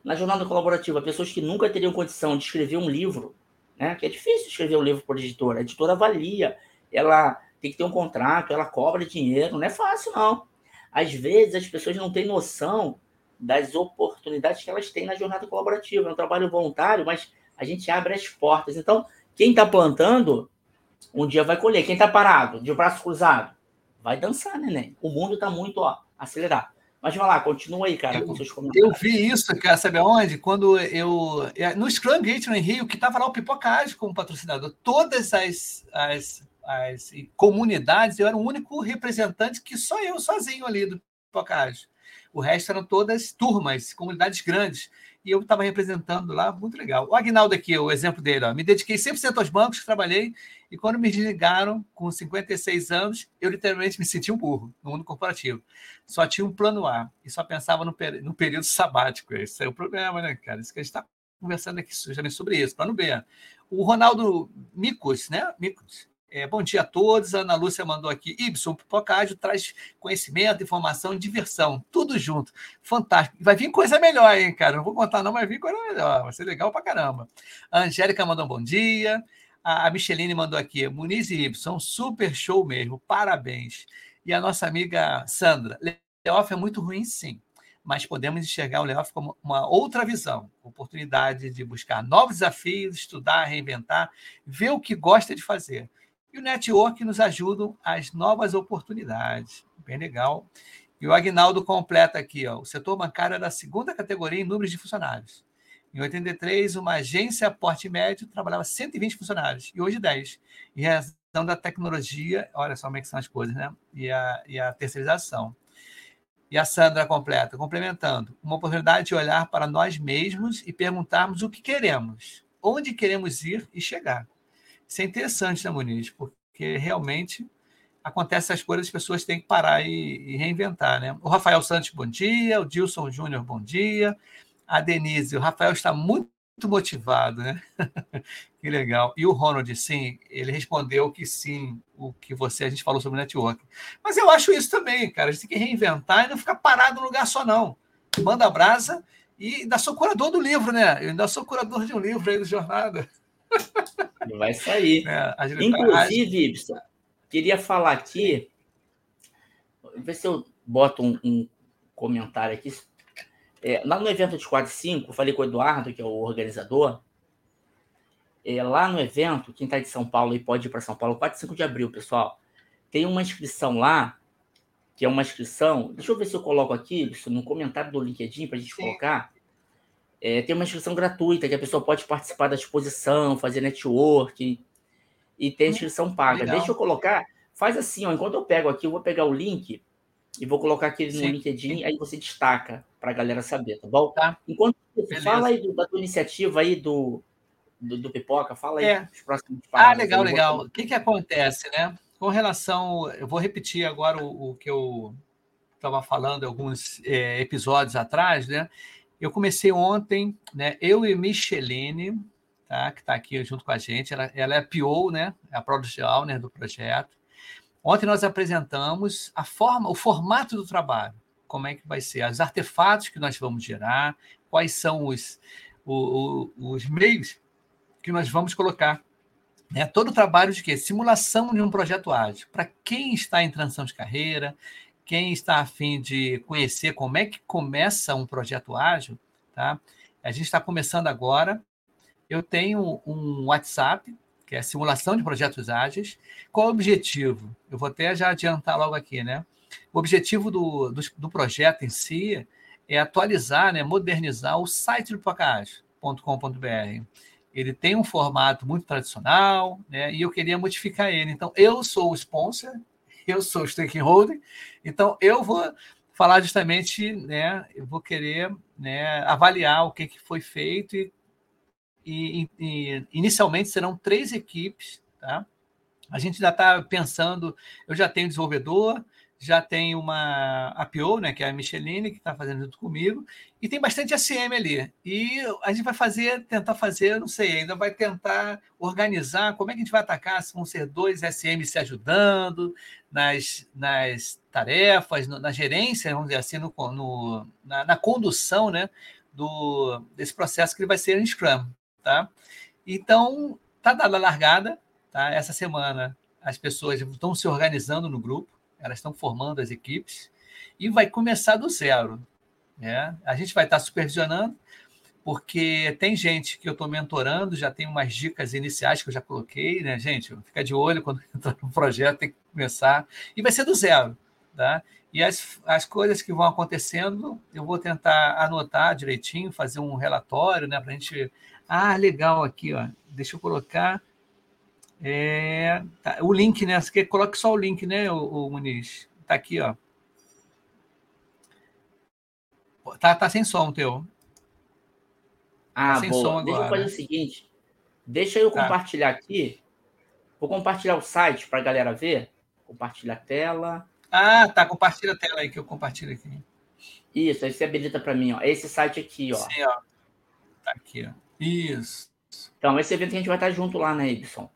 Na jornada colaborativa, pessoas que nunca teriam condição de escrever um livro, né? Que é difícil escrever um livro por editora. A editora avalia, ela tem que ter um contrato, ela cobra dinheiro, não é fácil, não às vezes as pessoas não têm noção das oportunidades que elas têm na jornada colaborativa. É um trabalho voluntário, mas a gente abre as portas. Então, quem está plantando, um dia vai colher. Quem está parado, de braço cruzado, vai dançar, neném. O mundo está muito ó, acelerado. Mas vai lá, continua aí, cara, eu, com seus
comentários. Eu vi isso, cara, sabe aonde? Quando eu. É, no Scrum Gate, no Rio, que estava lá o Pipocage como patrocinador. Todas as, as as comunidades, eu era o único representante que só eu sozinho ali do Pipocage. O resto eram todas turmas, comunidades grandes. E eu estava representando lá, muito legal. O Agnaldo aqui, o exemplo dele, ó, me dediquei 100% aos bancos, trabalhei, e quando me desligaram com 56 anos, eu literalmente me senti um burro no mundo corporativo. Só tinha um plano A e só pensava no, no período sabático. Esse é o problema, né, cara? Isso que a gente está conversando aqui justamente sobre isso, plano B. O Ronaldo Micos, né? Micos, é, bom dia a todos. A Ana Lúcia mandou aqui. Ibson, Pipocádio traz conhecimento, informação diversão. Tudo junto. Fantástico. Vai vir coisa melhor, hein, cara? Não vou contar, não, mas vai vir coisa melhor. Vai ser legal pra caramba. A Angélica mandou um bom dia. A Micheline mandou aqui. Muniz e Ibson, super show mesmo. Parabéns. E a nossa amiga Sandra. Leoff é muito ruim, sim mas podemos enxergar o layoff como uma outra visão, oportunidade de buscar novos desafios, estudar, reinventar, ver o que gosta de fazer. E o network nos ajuda às novas oportunidades. Bem legal. E o Agnaldo completa aqui, ó, o setor bancário era a segunda categoria em números de funcionários. Em 83, uma agência porte médio trabalhava 120 funcionários, e hoje 10. E da tecnologia, olha só como é que são as coisas, né? E a, e a terceirização. E a Sandra completa, complementando, uma oportunidade de olhar para nós mesmos e perguntarmos o que queremos, onde queremos ir e chegar. Isso é interessante, né, Muniz? Porque realmente acontece essas coisas, as pessoas têm que parar e, e, reinventar, né? O Rafael Santos, bom dia. O Dilson Júnior, bom dia. A Denise, o Rafael está muito motivado, né? que legal. E o Ronald, sim, ele respondeu que sim, o que você, a gente falou sobre network. Mas eu acho isso também, cara. A gente tem que reinventar e não ficar parado no lugar só, não. Manda brasa e ainda sou curador do livro, né? Eu ainda sou curador de um livro aí do Jornada.
Vai sair. É, Inclusive, Ibsen, queria falar aqui, ver se eu boto um, um comentário aqui. É, lá no evento de 4 e 5, falei com o Eduardo, que é o organizador. É, lá no evento, quem está de São Paulo e pode ir para São Paulo, 4 e 5 de abril, pessoal. Tem uma inscrição lá, que é uma inscrição. Deixa eu ver se eu coloco aqui, no comentário do LinkedIn, para a gente Sim. colocar. É, tem uma inscrição gratuita que a pessoa pode participar da exposição, fazer networking e tem hum, inscrição paga. Legal. Deixa eu colocar, faz assim, ó, enquanto eu pego aqui, eu vou pegar o link e vou colocar aqui no Sim. LinkedIn, aí você destaca para a galera saber, tá bom? Tá. Enquanto fala aí do, da tua iniciativa aí do, do, do Pipoca, fala aí
é. os próximos Ah, legal, legal. O que, que acontece, né? Com relação, eu vou repetir agora o, o que eu estava falando alguns é, episódios atrás, né? Eu comecei ontem, né? Eu e Micheline, tá? Que está aqui junto com a gente. Ela, ela é a PO, né? É a Product do projeto. Ontem nós apresentamos a forma, o formato do trabalho, como é que vai ser, os artefatos que nós vamos gerar, quais são os, o, o, os meios que nós vamos colocar. Né? Todo o trabalho de quê? Simulação de um projeto ágil. Para quem está em transição de carreira, quem está a fim de conhecer como é que começa um projeto ágil, tá? A gente está começando agora. Eu tenho um WhatsApp, que é simulação de projetos ágeis. Qual o objetivo? Eu vou até já adiantar logo aqui, né? O objetivo do, do, do projeto em si é atualizar, né, modernizar o site do Pacage.com.br. Ele tem um formato muito tradicional, né, e eu queria modificar ele. Então, eu sou o sponsor, eu sou stakeholder, então eu vou falar justamente, né, eu vou querer né, avaliar o que, que foi feito e, e, e inicialmente serão três equipes, tá? A gente ainda está pensando, eu já tenho desenvolvedor, já tem uma APO, né, que é a Micheline, que está fazendo junto comigo, e tem bastante SM ali. E a gente vai fazer, tentar fazer, não sei, ainda vai tentar organizar como é que a gente vai atacar, se vão ser dois SM se ajudando nas, nas tarefas, no, na gerência, vamos dizer assim, no, no na, na, condução né, do, desse processo que ele vai ser em Scrum. Tá? Então, está dada a largada, tá? essa semana as pessoas estão se organizando no grupo, elas estão formando as equipes e vai começar do zero. Né? A gente vai estar supervisionando, porque tem gente que eu estou mentorando, já tem umas dicas iniciais que eu já coloquei, né, gente? Fica de olho quando entrar no projeto, tem que começar, e vai ser do zero. Tá? E as, as coisas que vão acontecendo, eu vou tentar anotar direitinho, fazer um relatório, né, para a gente. Ah, legal aqui, ó. Deixa eu colocar é, tá, o link, né? Você quer coloque só o link, né, o, o Muniz? Tá aqui, ó. Tá, tá sem som teu.
Ah, tá sem boa. Som agora. Deixa eu fazer o seguinte. Deixa eu tá. compartilhar aqui. Vou compartilhar o site para a galera ver. Compartilha a tela.
Ah, tá. Compartilha a tela aí que eu compartilho aqui.
Isso, aí você habilita para mim, ó. Esse site aqui, ó. Sim, ó.
Tá aqui, ó. Isso.
Então, esse evento que a gente vai estar junto lá, né, Ibson?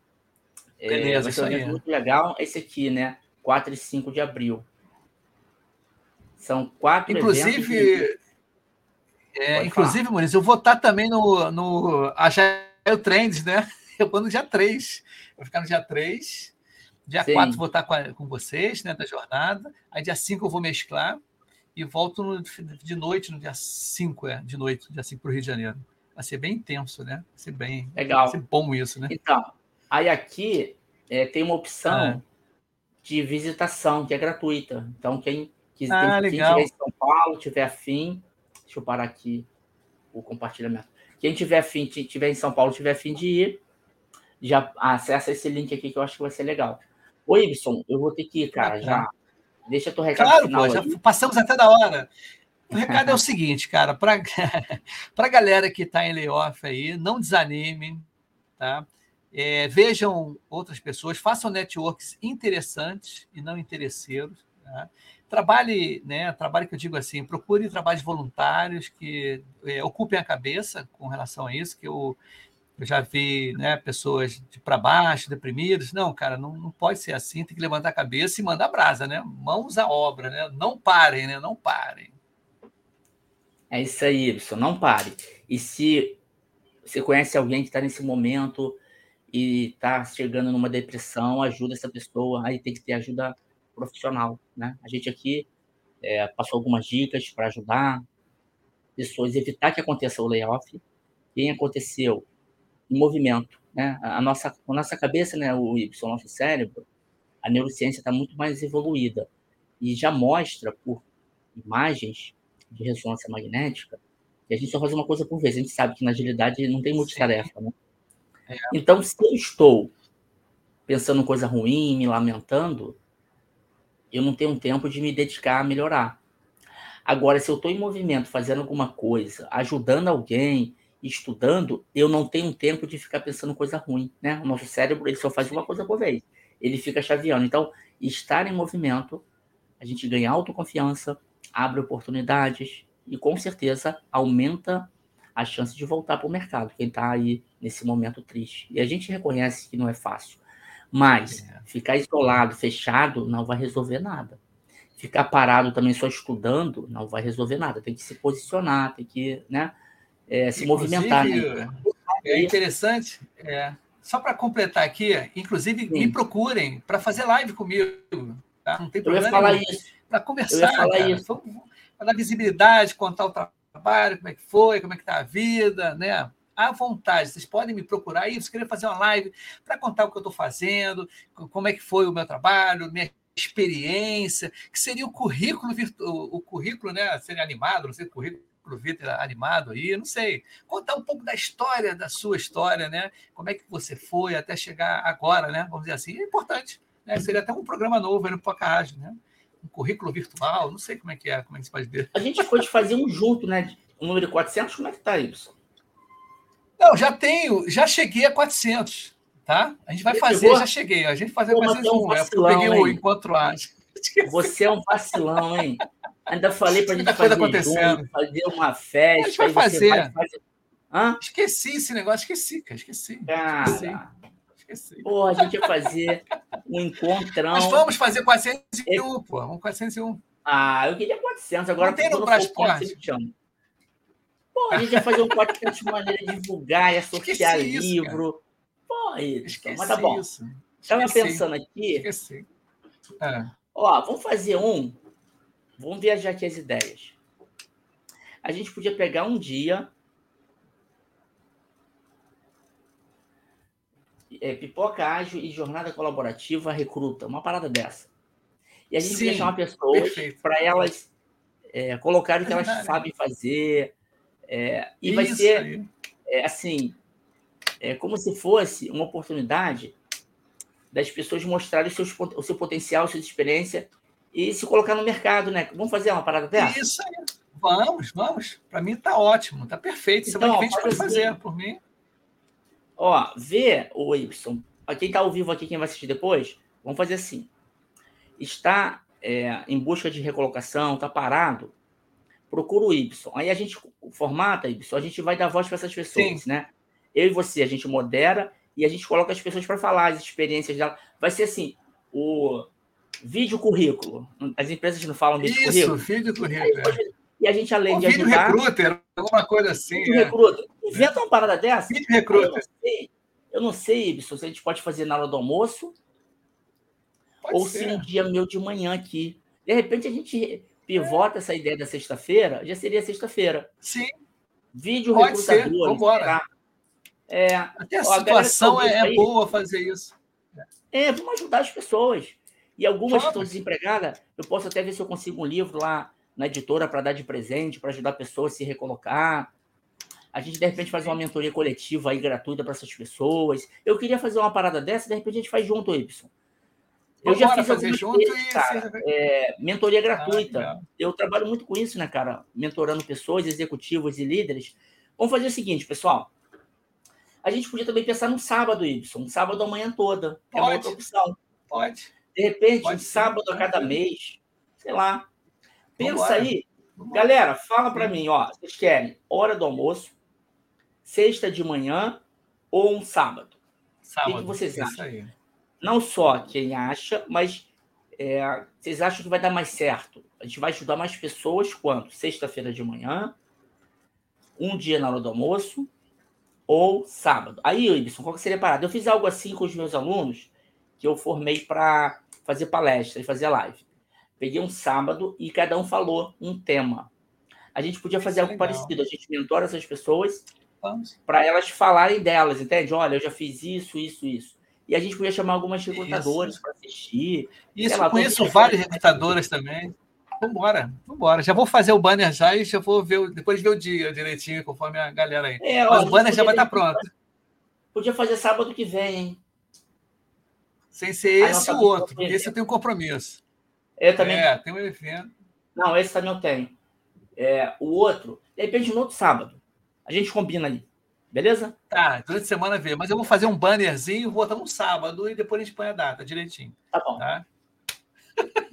Beleza, é, vai um muito legal. Esse aqui, né? 4 e 5 de abril. São quatro
inclusive, eventos. É, inclusive, Maurício, eu vou estar também no, no Agile Trends, né? Eu vou no dia 3. Vou ficar no dia 3. Dia Sim. 4 vou estar com, a, com vocês, né? Da jornada. Aí dia 5 eu vou mesclar e volto no, de noite, no dia 5, é, de noite, dia 5 para o Rio de Janeiro. Vai ser bem intenso, né? Vai ser bem.
Legal.
Vai ser bom isso, né?
Então, Aí aqui é, tem uma opção ah. de visitação, que é gratuita. Então, quem, quiser, ah, quem tiver em São Paulo, tiver afim, deixa eu parar aqui o compartilhamento. Quem tiver afim, tiver em São Paulo, tiver afim de ir, já acessa esse link aqui que eu acho que vai ser legal. Ô, Ibson, eu vou ter que ir, cara, já. Deixa tu recado
claro,
final.
Pô, já passamos até da hora. O recado é o seguinte, cara, para a galera que está em layoff aí, não desanime, tá? É, vejam outras pessoas, façam networks interessantes e não interesseiros. Tá? Trabalhe, né? Trabalhe que eu digo assim, procure trabalhos voluntários que é, ocupem a cabeça com relação a isso, que eu, eu já vi né, pessoas de para baixo, deprimidas. Não, cara, não, não pode ser assim, tem que levantar a cabeça e mandar brasa, né? Mãos à obra, né? Não parem, né? Não parem.
É isso aí, Ibson, não pare. E se você conhece alguém que está nesse momento e está chegando numa depressão, ajuda essa pessoa. Aí tem que ter ajuda profissional, né? A gente aqui é, passou algumas dicas para ajudar pessoas a evitar que aconteça o layoff. Quem aconteceu em movimento, né? A nossa, a nossa cabeça, né? O Y, nosso cérebro, a neurociência está muito mais evoluída e já mostra por imagens de ressonância magnética que a gente só faz uma coisa por vez. A gente sabe que na agilidade não tem multitarefa, né? É. Então, se eu estou pensando coisa ruim, me lamentando, eu não tenho tempo de me dedicar a melhorar. Agora, se eu estou em movimento, fazendo alguma coisa, ajudando alguém, estudando, eu não tenho tempo de ficar pensando coisa ruim, né? O nosso cérebro ele só faz uma coisa por vez. Ele fica chaveando. Então, estar em movimento, a gente ganha autoconfiança, abre oportunidades e com certeza aumenta a chance de voltar para o mercado, quem está aí nesse momento triste. E a gente reconhece que não é fácil, mas é. ficar isolado, fechado, não vai resolver nada. Ficar parado também só estudando não vai resolver nada. Tem que se posicionar, tem que né, é, se movimentar. Né?
É interessante, é, só para completar aqui, inclusive Sim. me procurem para fazer live comigo. Tá? Não tem problema.
Eu ia falar isso.
Para conversar, para dar visibilidade, contar o trabalho, como é que foi, como é que está a vida, né? À vontade, vocês podem me procurar aí, se querer fazer uma live para contar o que eu estou fazendo, como é que foi o meu trabalho, minha experiência, que seria o currículo virtual, o currículo, né? Seria animado, não sei, currículo Vitor animado aí, não sei. Contar um pouco da história, da sua história, né? Como é que você foi até chegar agora, né? Vamos dizer assim, é importante. Né? Seria até um programa novo aí no Pocahage, né? um currículo virtual, não sei como é que é, como é que se pode ver.
A gente pode fazer um junto, né? O número 400, como é que tá isso?
Não, já tenho, já cheguei a 400, tá? A gente vai fazer, já cheguei. A gente vai fazer Pô, 401, um vacilão, é, eu peguei o encontro A.
Você é um vacilão, hein? Ainda falei pra gente fazer acontecendo. Junto, fazer uma festa. A
gente vai fazer. Vai fazer... Hã? Esqueci esse negócio, esqueci, cara, esqueci.
Cara, esqueci. Esqueci. Pô, a gente ia fazer um encontrão. Mas
vamos fazer 401, pô. Vamos 401.
Ah, eu queria 400. Agora
não tem no transporte.
Pô, a gente ia fazer um 400 de maneira de divulgar, ia sortear Esqueci livro. Isso, Pô. Esqueci mas tá bom. Isso. Estava pensando aqui.
Esqueci. É.
Ó, vamos fazer um. Vamos viajar aqui as ideias. A gente podia pegar um dia é, pipoca ágil e jornada colaborativa recruta, uma parada dessa. E a gente Sim, chamar pessoas para elas é, colocarem o que elas sabem fazer. É, e Isso vai ser é, assim, é como se fosse uma oportunidade das pessoas mostrarem o, seus, o seu potencial, sua experiência e se colocar no mercado, né? Vamos fazer uma parada dessa?
Isso aí. Vamos, vamos. Para mim está ótimo, está perfeito. Então, Semana que vem a gente pode fazer, assim, por mim.
Ó, vê o Y. Quem está ao vivo aqui, quem vai assistir depois, vamos fazer assim. Está é, em busca de recolocação, está parado, procura o Y. Aí a gente formata, Y, a gente vai dar voz para essas pessoas, Sim. né? Eu e você, a gente modera e a gente coloca as pessoas para falar as experiências dela. Vai ser assim, o vídeo currículo. As empresas não falam vídeo
Isso,
currículo.
Isso, vídeo currículo.
É. E a gente, além
o
de ajudar...
Vídeo recruiter, alguma coisa assim.
Vídeo é. recruiter. Inventa uma parada dessa.
Vídeo recruiter.
Eu não sei, Ibson, se a gente pode fazer na hora do almoço pode ou ser. se um dia meu de manhã aqui. De repente a gente pivota essa ideia da sexta-feira, já seria sexta-feira.
Sim.
Vídeo pode recrutador. Ser.
Vambora. É, Até a ó, situação a é, aí, boa fazer isso.
É, vamos ajudar as pessoas. E algumas que estão desempregadas, eu posso até ver se eu consigo um livro lá na editora para dar de presente, para ajudar a pessoa a se recolocar. A gente, de repente, faz uma mentoria coletiva aí gratuita para essas pessoas. Eu queria fazer uma parada dessa, de repente a gente faz junto, Y. Eu já fiz fazer junto vezes, e cara, é, mentoria ah, gratuita. Ah, eu trabalho muito com isso, né, cara? Mentorando pessoas, executivos e líderes. Vamos fazer o seguinte, pessoal. A gente podia também pensar num sábado, Y, um sábado a manhã toda. Pode. É uma outra opção.
Pode.
De repente, Pode um sábado a cada mês, sei lá. Pensa Vambora. aí. Vambora. Galera, fala para mim, ó. Vocês querem hora do almoço, sexta de manhã ou um sábado? sábado o que, que vocês acham? Não só quem acha, mas é, vocês acham que vai dar mais certo? A gente vai ajudar mais pessoas quando? Sexta-feira de manhã, um dia na hora do almoço ou sábado. Aí, Ibson, qual que seria a parada? Eu fiz algo assim com os meus alunos que eu formei para fazer palestra e fazer live. Peguei um sábado e cada um falou um tema. A gente podia fazer algo legal. parecido. A gente mentora essas pessoas para elas falarem delas, entende? Olha, eu já fiz isso, isso, isso. E a gente podia chamar algumas recrutadoras para assistir.
Isso, lá, conheço várias recrutadoras também. Vambora, vambora. Já vou fazer o banner já e já vou ver, depois ver o dia direitinho, conforme a galera aí. É, Mas o banner já vai estar tá pronto.
Podia fazer sábado que vem, hein?
Sem ser esse ou outro, porque esse eu tenho compromisso.
Eu também.
É, tem um evento.
Não, esse também eu tenho. É, o outro, de repente, no outro sábado. A gente combina ali. Beleza?
Tá, durante a semana vê. Mas eu vou fazer um bannerzinho, vou botar no sábado e depois a gente põe a data direitinho.
Tá bom. Tá?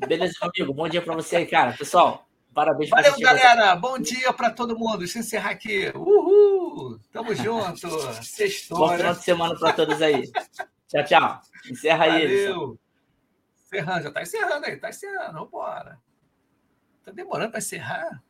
Beleza, meu amigo. Bom dia para você aí, cara. Pessoal, parabéns.
Valeu, galera. Bom dia para todo mundo. Deixa eu encerrar aqui. Uhul! Tamo junto.
Sextou, Bom final de semana para todos aí. Tchau, tchau. Encerra aí.
Valeu. Encerrando, já tá encerrando aí. Tá encerrando. Vambora. Tá demorando para encerrar?